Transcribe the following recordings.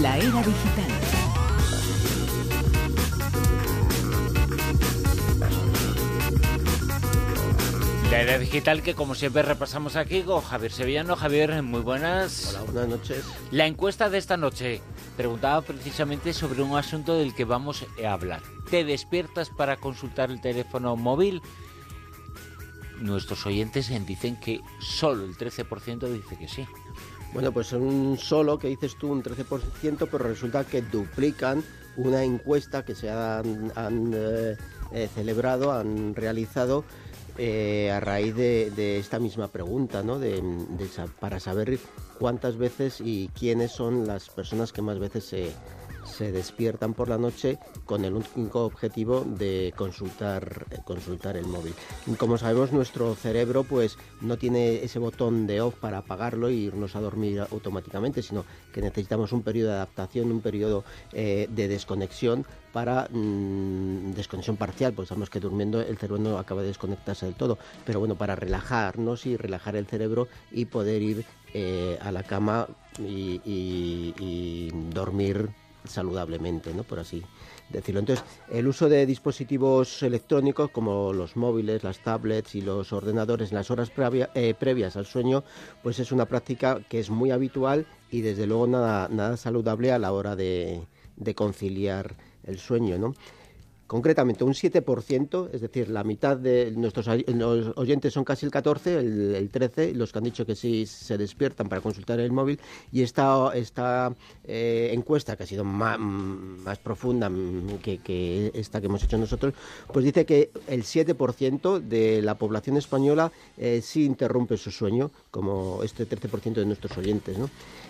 La era digital. La era digital que como siempre repasamos aquí con Javier Sevillano. Javier, muy buenas. Hola, buenas noches. La encuesta de esta noche preguntaba precisamente sobre un asunto del que vamos a hablar. ¿Te despiertas para consultar el teléfono móvil? Nuestros oyentes dicen que solo el 13% dice que sí. Bueno, pues un solo que dices tú, un 13%, pero resulta que duplican una encuesta que se han, eh, eh, celebrado, han realizado eh, a raíz de, esta misma pregunta, ¿no? De, para saber cuántas veces y quiénes son las personas que más veces se, se despiertan por la noche con el único objetivo de consultar, eh, consultar el móvil. como sabemos, nuestro cerebro pues no tiene ese botón de off para apagarlo e irnos a dormir automáticamente, sino que necesitamos un periodo de adaptación, un periodo eh, de desconexión para mm, desconexión parcial, pues sabemos que durmiendo el cerebro no acaba de desconectarse del todo, pero bueno, para relajarnos y relajar el cerebro y poder ir eh, a la cama y dormir saludablemente, ¿no? Por así decirlo. Entonces, el uso de dispositivos electrónicos como los móviles, las tablets y los ordenadores en las horas eh, previas al sueño, pues es una práctica que es muy habitual y desde luego nada, nada saludable a la hora de, de conciliar el sueño, ¿no? Concretamente un 7%, es decir, la mitad de nuestros oyentes son casi el 14, el, 13, los que han dicho que sí se despiertan para consultar el móvil, y esta, esta eh, encuesta, que ha sido más, profunda que, esta que hemos hecho nosotros, pues dice que el 7% de la población española eh, sí interrumpe su sueño, como este 13% de nuestros oyentes. ¿no?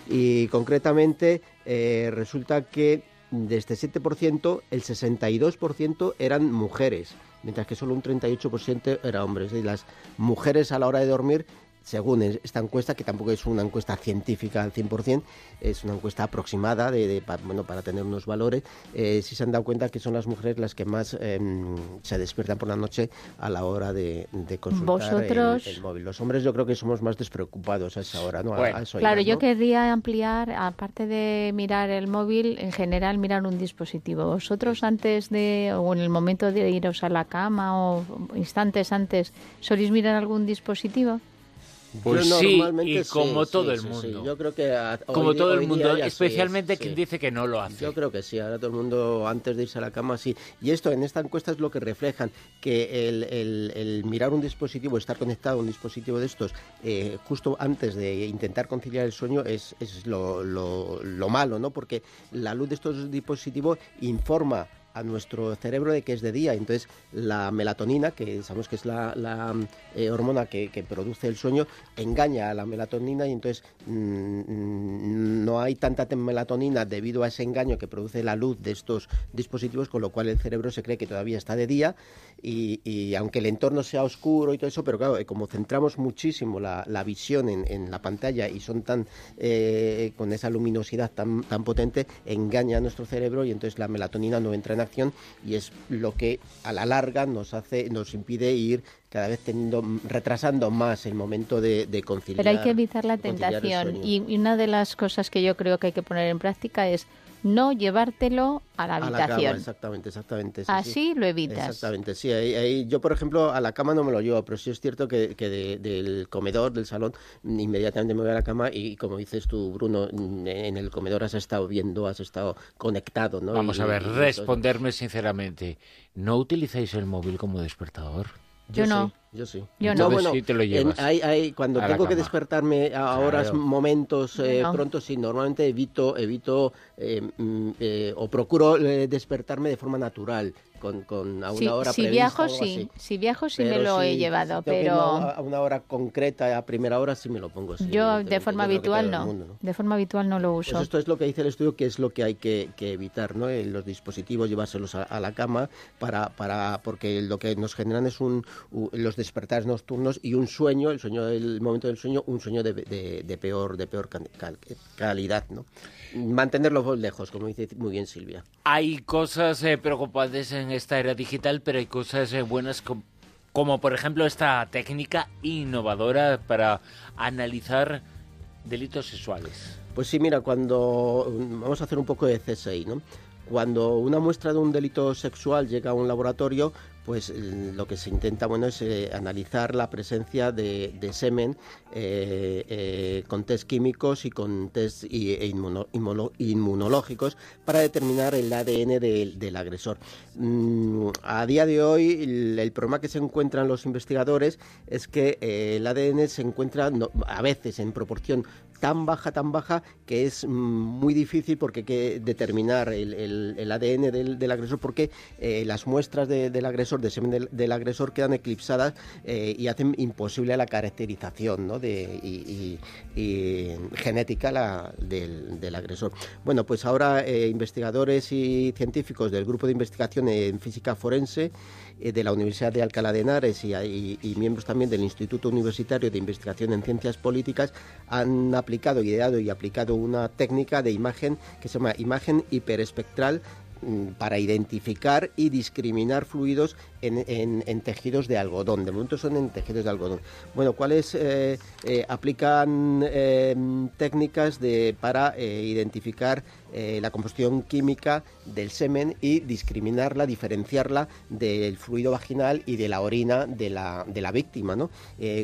Y concretamente eh, resulta que de este 7%, el 62% eran mujeres, mientras que solo un 38% eran hombres. Y las mujeres a la hora de dormir según esta encuesta, que tampoco es una encuesta científica al 100%, es una encuesta aproximada de, bueno, para tener unos valores, eh, si se han dado cuenta que son las mujeres las que más em, se despiertan por la noche a la hora de, consultar el, móvil. Los hombres yo creo que somos más despreocupados a esa hora, ¿no? claro, yo querría ampliar, aparte de mirar el móvil, en general mirar un dispositivo. ¿Vosotros antes de, o en el momento de iros a la cama o instantes antes, soléis mirar algún dispositivo? Pues sí, y como todo el mundo. Yo creo que como todo el mundo, especialmente quien dice que no lo hace. Yo creo que sí, ahora todo el mundo antes de irse a la cama sí. Y esto en esta encuesta es lo que reflejan, que el, mirar un dispositivo, estar conectado a un dispositivo de estos eh, justo antes de intentar conciliar el sueño es, es lo, lo, lo malo, ¿no? Porque la luz de estos dispositivos informa a nuestro cerebro de que es de día. Entonces, la melatonina, que sabemos que es la, eh, hormona que, produce el sueño, engaña a la melatonina y entonces mm, no hay tanta melatonina debido a ese engaño que produce la luz de estos dispositivos, con lo cual el cerebro se cree que todavía está de día y, aunque el entorno sea oscuro y todo eso, pero claro, como centramos muchísimo la, visión en, la pantalla y son tan eh, con esa luminosidad tan, tan potente, engaña a nuestro cerebro y entonces la melatonina no entra en y es lo que a la larga nos hace, nos impide ir cada vez teniendo, retrasando más el momento de, conciliar. Pero hay que evitar la tentación y, una de las cosas que yo creo que hay que poner en práctica es no llevártelo a la habitación. exactamente, exactamente. Así lo evitas. Exactamente, sí. yo, por ejemplo, a la cama no me lo llevo, pero sí es cierto que, del comedor, del salón, inmediatamente me voy a la cama y, como dices tú, Bruno, en el comedor has estado viendo, has estado conectado, ¿no? Vamos a ver, responderme sinceramente. ¿No utilizáis el móvil como despertador? Yo, no. Yo sí. Yo no. bueno, sí te lo llevas. hay, cuando tengo que despertarme a horas, momentos eh, pronto, sí, normalmente evito, evito eh, mm, eh, o procuro despertarme de forma natural con, con a una hora si viajo sí. si viajo sí me lo he llevado pero a una hora concreta a primera hora sí me lo pongo yo de forma habitual no. de forma habitual no lo uso. pues esto es lo que dice el estudio que es lo que hay que, evitar no los dispositivos llevárselos a, la cama para para porque lo que nos generan es un los despertares nocturnos y un sueño el sueño el momento del sueño un sueño de, de, peor de peor calidad no mantenerlo lejos como dice muy bien Silvia. Hay cosas eh, preocupantes en esta era digital, pero hay cosas eh, buenas como, por ejemplo esta técnica innovadora para analizar delitos sexuales. Pues sí, mira, cuando vamos a hacer un poco de CSI, ¿no? Cuando una muestra de un delito sexual llega a un laboratorio, pues eh, lo que se intenta bueno es eh, analizar la presencia de, semen eh, con test químicos y con test e inmunológicos para determinar el ADN del agresor. Mm, a día de hoy el, problema que se encuentran los investigadores es que el ADN se encuentra a veces en proporción tan baja, tan baja, que es mm, muy difícil porque hay que determinar el, ADN del, agresor, porque eh, las muestras del agresor, de semen del, agresor, quedan eclipsadas eh, y hacen imposible la caracterización ¿no? de, genética del, agresor. Bueno, pues ahora eh, investigadores y científicos del Grupo de Investigación en Física Forense de la Universidad de Alcalá de Henares y, y, miembros también del Instituto Universitario de Investigación en Ciencias Políticas han aplicado, ideado y aplicado una técnica de imagen que se llama imagen hiperespectral para identificar y discriminar fluidos en, tejidos de algodón. De momento son en tejidos de algodón. Bueno, ¿cuáles eh, eh, aplican em, técnicas de, para eh, identificar la composición química del semen y discriminarla, diferenciarla del fluido vaginal y de la orina de la, de la víctima, ¿no?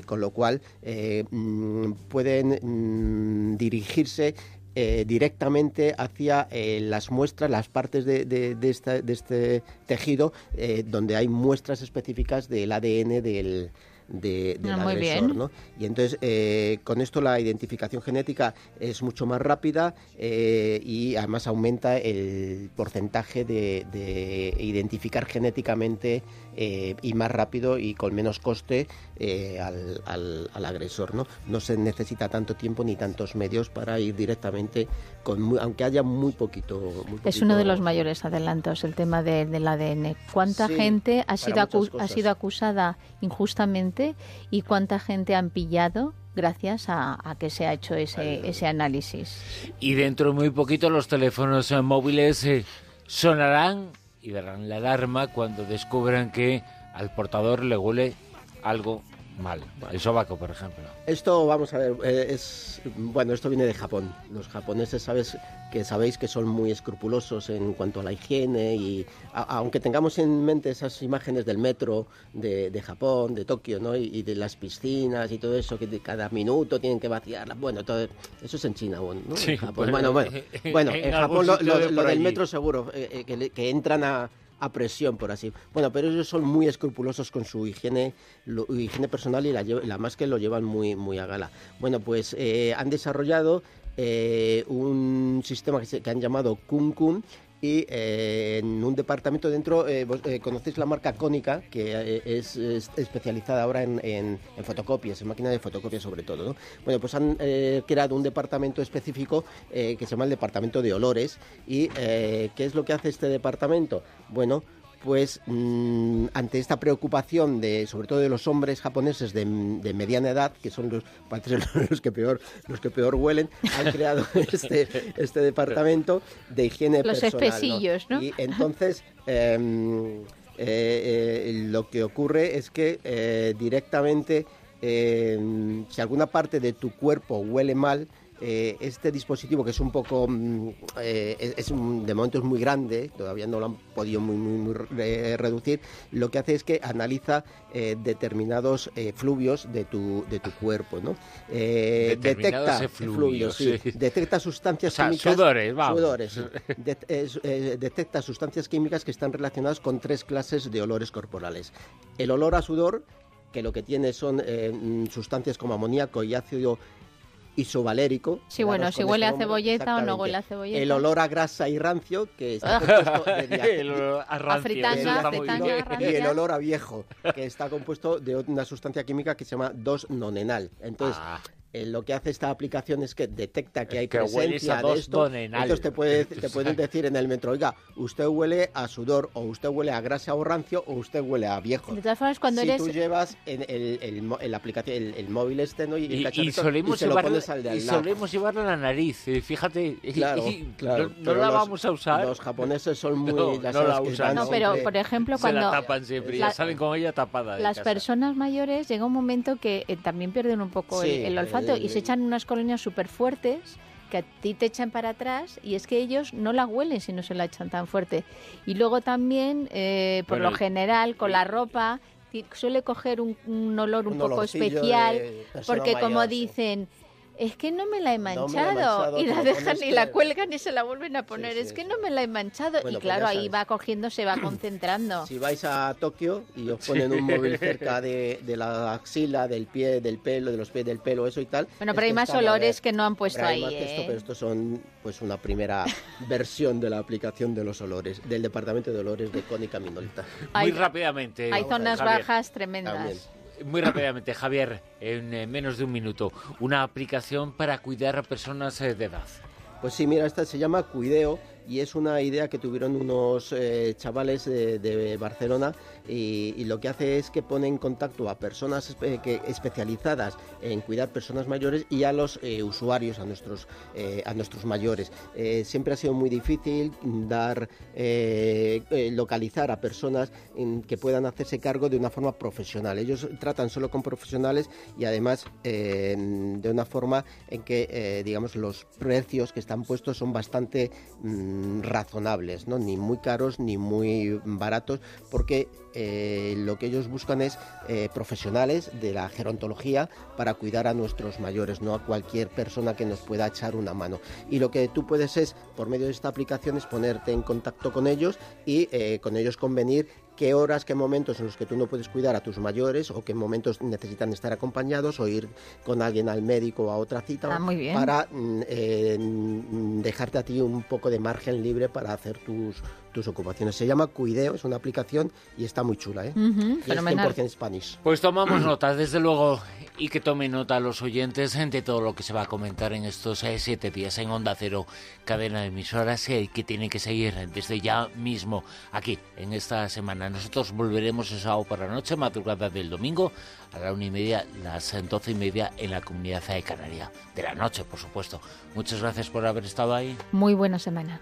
con lo cual mm, pueden mm, dirigirse eh, directamente hacia eh, las muestras, las partes de, este tejido eh, donde hay muestras específicas del ADN del, de, del ah, agresor. ¿no? Y entonces, eh, con esto la identificación genética es mucho más rápida eh, y además aumenta el porcentaje de, identificar genéticamente eh, y más rápido y con menos coste al, al, agresor. ¿no? no se necesita tanto tiempo ni tantos medios para ir directamente, con aunque haya muy poquito, Es uno de los mayores adelantos el tema del ADN. ¿Cuánta gente ha sido, ha sido acusada injustamente? Y cuánta gente han pillado gracias a, que se ha hecho ese, ese análisis. Y dentro de muy poquito los teléfonos móviles eh, sonarán y darán la alarma cuando descubran que al portador le huele algo mal. El sobaco, por ejemplo. Esto, vamos a ver, eh, es bueno, esto viene de Japón. Los japoneses, sabes que sabéis que son muy escrupulosos en cuanto a la higiene y aunque tengamos en mente esas imágenes del metro de, Japón, de Tokio, ¿no? Y, de las piscinas y todo eso que cada minuto tienen que vaciarlas. Bueno, todo eso es en China, ¿no? Sí, Japón. Bueno, bueno, bueno, en, Japón lo, del metro seguro eh, eh, que entran a a presión, por así. Bueno, pero ellos son muy escrupulosos con su higiene, higiene personal y la, la, más que lo llevan muy, muy a gala. Bueno, pues eh, han desarrollado eh, un sistema que, que han llamado Kun y eh, en un departamento dentro, eh, eh, conocéis la marca Cónica, que es, especializada ahora en, fotocopias, en máquinas de fotocopia sobre todo. ¿no? Bueno, pues han creado un departamento específico que se llama el Departamento de Olores. ¿Y qué es lo que hace este departamento? Bueno, pues mm, ante esta preocupación de sobre todo de los hombres japoneses de, mediana edad que son los los que peor los que peor huelen han creado este este departamento de higiene los personal ¿no? y entonces em, eh, eh, lo que ocurre es que eh, directamente em, si alguna parte de tu cuerpo huele mal eh, este dispositivo que es un poco, mm, eh, es, de momento es muy grande, todavía no lo han podido muy, muy, reducir, lo que hace es que analiza eh, determinados fluvios de tu, de tu cuerpo, ¿no? detecta fluvios, detecta sustancias químicas, sudores, sudores detecta sustancias químicas que están relacionadas con tres clases de olores corporales. El olor a sudor, que lo que tiene son mm, sustancias como amoníaco y ácido isovalérico. Sí, bueno, si huele a cebolleta o no huele a cebolleta. El olor a grasa y rancio, que está compuesto de el olor a, rancio, y el olor a viejo, que está compuesto de una sustancia química que se llama 2-nonenal. Entonces, ah. Eh, lo que hace esta aplicación es que detecta que hay presencia de esto. Entonces te, puede, te pueden decir en el metro, oiga, usted huele a sudor, o usted huele a grasa o rancio, o usted huele a viejo. De todas formas, cuando si eres... tú llevas el, el, el, aplicación, el, móvil este ¿no? y, y, y, solemos y, llevarlo, y solemos llevarlo a la nariz, eh, fíjate, claro, claro, no, la vamos a usar. Los japoneses son muy... No, la usan. No, pero por ejemplo, cuando... Se la tapan siempre, ya salen con ella tapada. Las personas mayores llega un momento que eh, también pierden un poco el, olfato Exacto, y se echan unas colonias súper fuertes que a ti te echan para atrás y es que ellos no la huelen si no se la echan tan fuerte. Y luego también, eh, por lo general, con la ropa suele coger un, olor un, poco especial, porque como dicen, es que no me la he manchado, y la dejan y la cuelgan y se la vuelven a poner, es que no me la he manchado y pues claro, ahí va cogiendo, se va concentrando. Si vais a Tokio y os ponen un móvil cerca de, la axila, del pie, del pelo, de los pies del pelo, eso y tal. Bueno, pero hay más olores que no han puesto ahí. esto, ¿eh? pero estos son pues una primera versión de la aplicación de los olores, del departamento de olores de Cónica Minolta. Muy rápidamente. Hay zonas bajas tremendas. Muy rápidamente, Javier, en eh, menos de un minuto, una aplicación para cuidar a personas eh, de edad. Pues sí, mira, esta se llama Cuideo y es una idea que tuvieron unos eh, chavales de, Barcelona y, lo que hace es que pone en contacto a personas que, especializadas en cuidar personas mayores y a los eh, usuarios, a nuestros, eh, a nuestros mayores. siempre ha sido muy difícil dar, localizar a personas que puedan hacerse cargo de una forma profesional. Ellos tratan solo con profesionales y además de una forma en que, digamos, los precios que están puestos son bastante... Mm, razonables, ¿no? ni muy caros ni muy baratos, porque eh, lo que ellos buscan es eh, profesionales de la gerontología para cuidar a nuestros mayores, no a cualquier persona que nos pueda echar una mano. Y lo que tú puedes es, por medio de esta aplicación, es ponerte en contacto con ellos y eh, con ellos convenir qué horas, qué momentos en los que tú no puedes cuidar a tus mayores o qué momentos necesitan estar acompañados o ir con alguien al médico o a otra cita ah, para mm, eh, mm, dejarte a ti un poco de margen libre para hacer tus, tus ocupaciones. Se llama Cuideo, es una aplicación y está muy chula, ¿eh? y es 100% Spanish. Pues tomamos nota, desde luego, y que tomen nota los oyentes de todo lo que se va a comentar en estos eh, siete días en Onda Cero, cadena de emisoras, eh, que tiene que seguir desde ya mismo aquí, en esta semana. Nosotros volveremos por la noche, madrugada del domingo, a la una y media, las doce y media en la comunidad de Canaria. De la noche, por supuesto. Muchas gracias por haber estado ahí. Muy buena semana.